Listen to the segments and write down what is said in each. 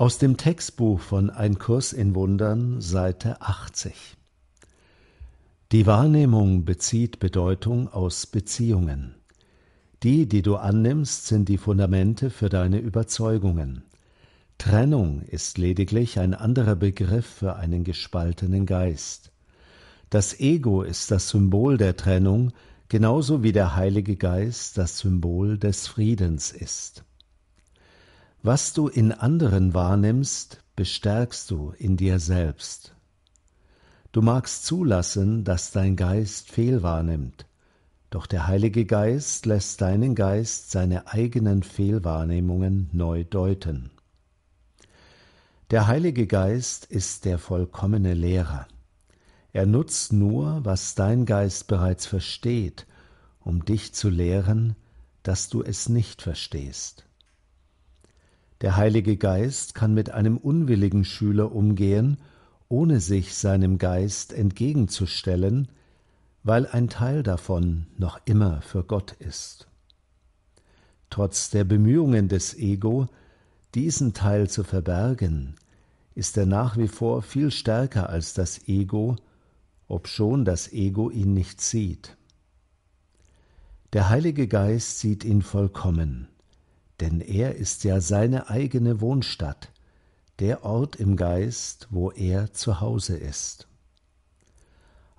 Aus dem Textbuch von Ein Kurs in Wundern, Seite 80. Die Wahrnehmung bezieht Bedeutung aus Beziehungen. Die, die du annimmst, sind die Fundamente für deine Überzeugungen. Trennung ist lediglich ein anderer Begriff für einen gespaltenen Geist. Das Ego ist das Symbol der Trennung, genauso wie der Heilige Geist das Symbol des Friedens ist. Was du in anderen wahrnimmst, bestärkst du in dir selbst. Du magst zulassen, dass dein Geist fehl wahrnimmt, doch der Heilige Geist lässt deinen Geist seine eigenen Fehlwahrnehmungen neu deuten. Der Heilige Geist ist der vollkommene Lehrer. Er nutzt nur, was dein Geist bereits versteht, um dich zu lehren, dass du es nicht verstehst. Der Heilige Geist kann mit einem unwilligen Schüler umgehen, ohne sich seinem Geist entgegenzustellen, weil ein Teil davon noch immer für Gott ist. Trotz der Bemühungen des Ego, diesen Teil zu verbergen, ist er nach wie vor viel stärker als das Ego, obschon das Ego ihn nicht sieht. Der Heilige Geist sieht ihn vollkommen, denn er ist ja seine eigene Wohnstadt, der Ort im Geist, wo er zu Hause ist.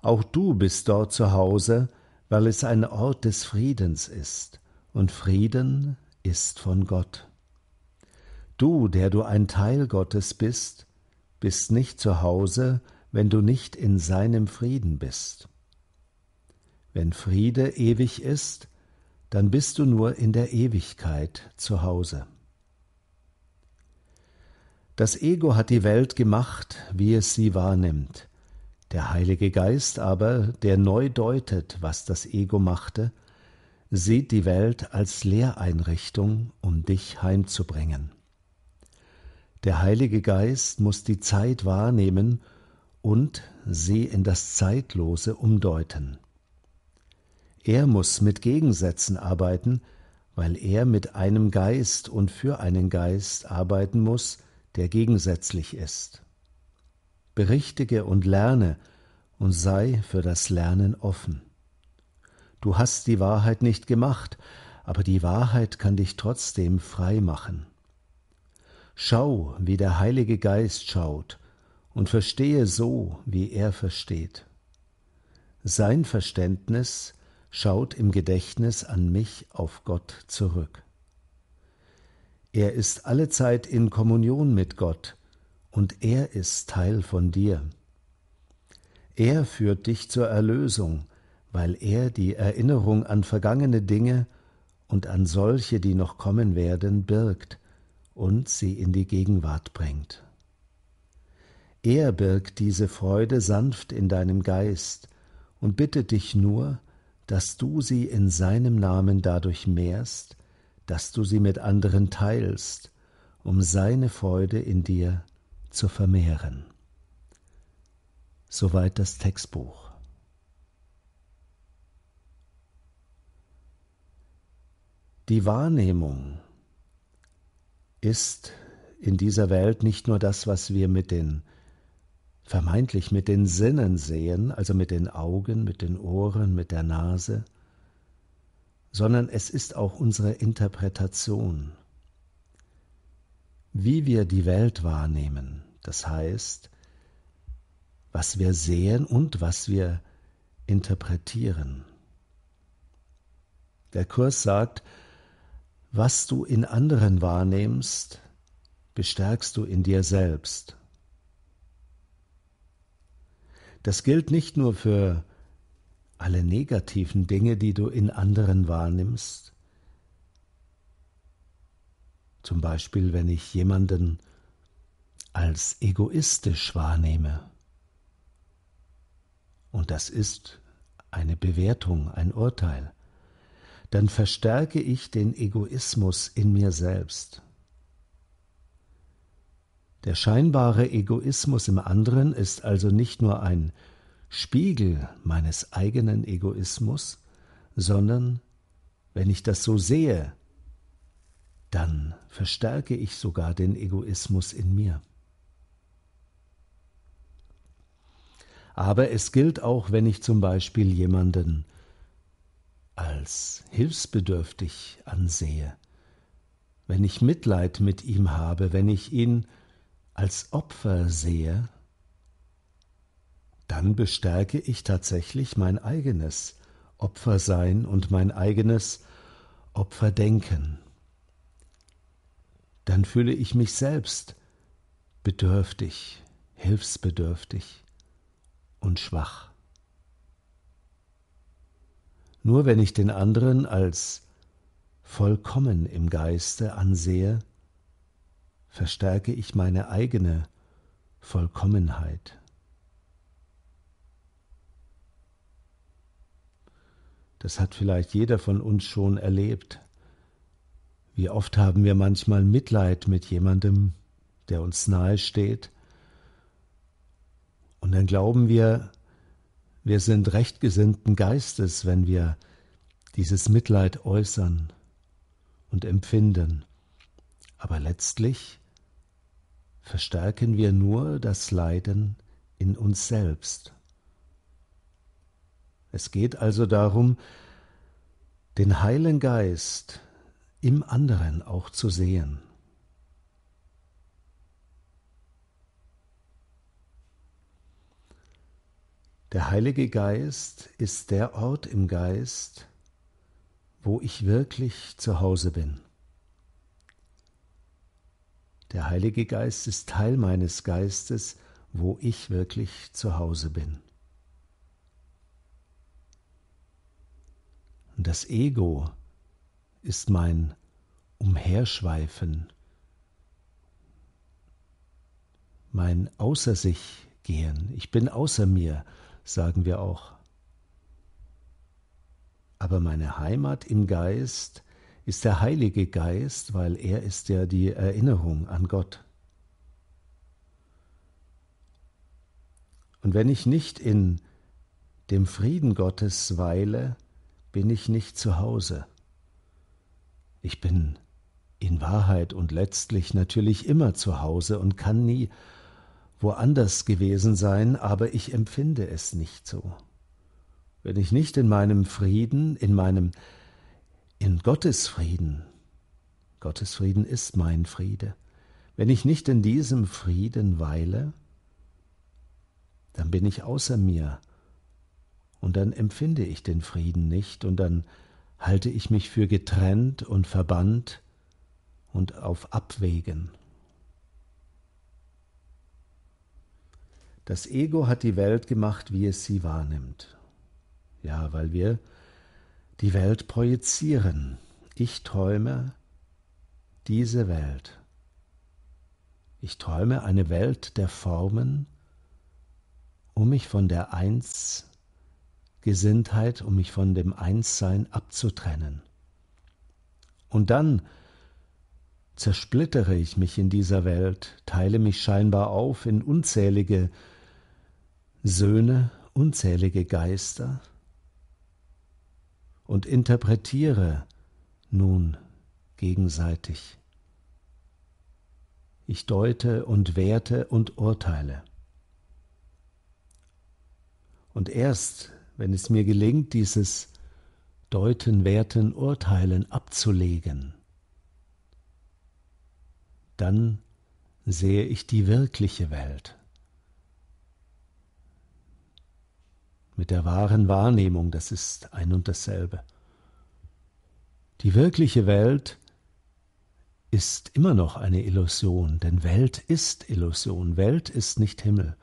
Auch du bist dort zu Hause, weil es ein Ort des Friedens ist, und Frieden ist von Gott. Du, der du ein Teil Gottes bist, bist nicht zu Hause, wenn du nicht in seinem Frieden bist. Wenn Friede ewig ist, dann bist du nur in der Ewigkeit zu Hause. Das Ego hat die Welt gemacht, wie es sie wahrnimmt. Der Heilige Geist aber, der neu deutet, was das Ego machte, sieht die Welt als Lehreinrichtung, um dich heimzubringen. Der Heilige Geist muss die Zeit wahrnehmen und sie in das Zeitlose umdeuten. Er muss mit Gegensätzen arbeiten, weil er mit einem Geist und für einen Geist arbeiten muss, der gegensätzlich ist. Berichtige und lerne und sei für das Lernen offen. Du hast die Wahrheit nicht gemacht, aber die Wahrheit kann dich trotzdem frei machen. Schau, wie der Heilige Geist schaut, und verstehe so, wie er versteht. Sein Verständnis schaut im Gedächtnis an mich auf Gott zurück. Er ist allezeit in Kommunion mit Gott, und er ist Teil von dir. Er führt dich zur Erlösung, weil er die Erinnerung an vergangene Dinge und an solche, die noch kommen werden, birgt und sie in die Gegenwart bringt. Er birgt diese Freude sanft in deinem Geist und bittet dich nur, dass du sie in seinem Namen dadurch mehrst, dass du sie mit anderen teilst, um seine Freude in dir zu vermehren. Soweit das Textbuch. Die Wahrnehmung ist in dieser Welt nicht nur das, was wir mit den vermeintlich mit den Sinnen sehen, also mit den Augen, mit den Ohren, mit der Nase, sondern es ist auch unsere Interpretation, wie wir die Welt wahrnehmen, das heißt, was wir sehen und was wir interpretieren. Der Kurs sagt, was du in anderen wahrnimmst, bestärkst du in dir selbst. Das gilt nicht nur für alle negativen Dinge, die du in anderen wahrnimmst. Zum Beispiel, wenn ich jemanden als egoistisch wahrnehme. Und das ist eine Bewertung, ein Urteil. Dann verstärke ich den Egoismus in mir selbst. Der scheinbare Egoismus im anderen ist also nicht nur ein Spiegel meines eigenen Egoismus, sondern, wenn ich das so sehe, dann verstärke ich sogar den Egoismus in mir. Aber es gilt auch, wenn ich zum Beispiel jemanden als hilfsbedürftig ansehe, wenn ich Mitleid mit ihm habe, wenn ich ihn als Opfer sehe, dann bestärke ich tatsächlich mein eigenes Opfersein und mein eigenes Opferdenken. Dann fühle ich mich selbst bedürftig, hilfsbedürftig und schwach. Nur wenn ich den anderen als vollkommen im Geiste ansehe, verstärke ich meine eigene Vollkommenheit. Das hat vielleicht jeder von uns schon erlebt. Wie oft haben wir manchmal Mitleid mit jemandem, der uns nahe steht, und dann glauben wir, wir sind rechtgesinnten Geistes, wenn wir dieses Mitleid äußern und empfinden. Aber letztlich verstärken wir nur das Leiden in uns selbst. Es geht also darum, den Heiligen Geist im anderen auch zu sehen. Der Heilige Geist ist der Ort im Geist, wo ich wirklich zu Hause bin. Der Heilige Geist ist Teil meines Geistes, wo ich wirklich zu Hause bin. Und das Ego ist mein Umherschweifen, mein Außer sich gehen. Ich bin außer mir, sagen wir auch. Aber meine Heimat im Geist ist der Heilige Geist, weil er ist ja die Erinnerung an Gott. Und wenn ich nicht in dem Frieden Gottes weile, bin ich nicht zu Hause. Ich bin in Wahrheit und letztlich natürlich immer zu Hause und kann nie woanders gewesen sein, aber ich empfinde es nicht so. Wenn ich nicht in meinem Frieden, in meinem, in Gottes Frieden, Gottes Frieden ist mein Friede, wenn ich nicht in diesem Frieden weile, dann bin ich außer mir und dann empfinde ich den Frieden nicht und dann halte ich mich für getrennt und verbannt und auf Abwägen. Das Ego hat die Welt gemacht, wie es sie wahrnimmt. Ja, weil wir die Welt projizieren. Ich träume diese Welt. Ich träume eine Welt der Formen, um mich von der Eins Gesinntheit, um mich von dem Einssein abzutrennen. Und dann zersplittere ich mich in dieser Welt, teile mich scheinbar auf in unzählige Söhne, unzählige Geister und interpretiere nun gegenseitig. Ich deute und werte und urteile. Und erst wenn es mir gelingt, dieses Deuten, Werten, Urteilen abzulegen, dann sehe ich die wirkliche Welt. Mit der wahren Wahrnehmung, das ist ein und dasselbe. Die wirkliche Welt ist immer noch eine Illusion, denn Welt ist Illusion, Welt ist nicht Himmel.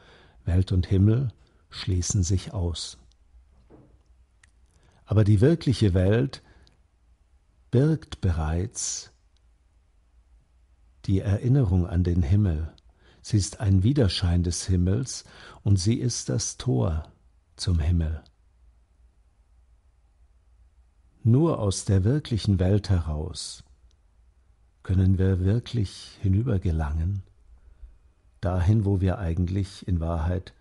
Welt und Himmel schließen sich aus. Aber die wirkliche Welt birgt bereits die Erinnerung an den Himmel. Sie ist ein Widerschein des Himmels und sie ist das Tor zum Himmel. Nur aus der wirklichen Welt heraus können wir wirklich hinübergelangen, dahin, wo wir eigentlich in Wahrheit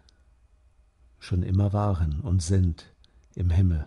schon immer waren und sind, im Himmel.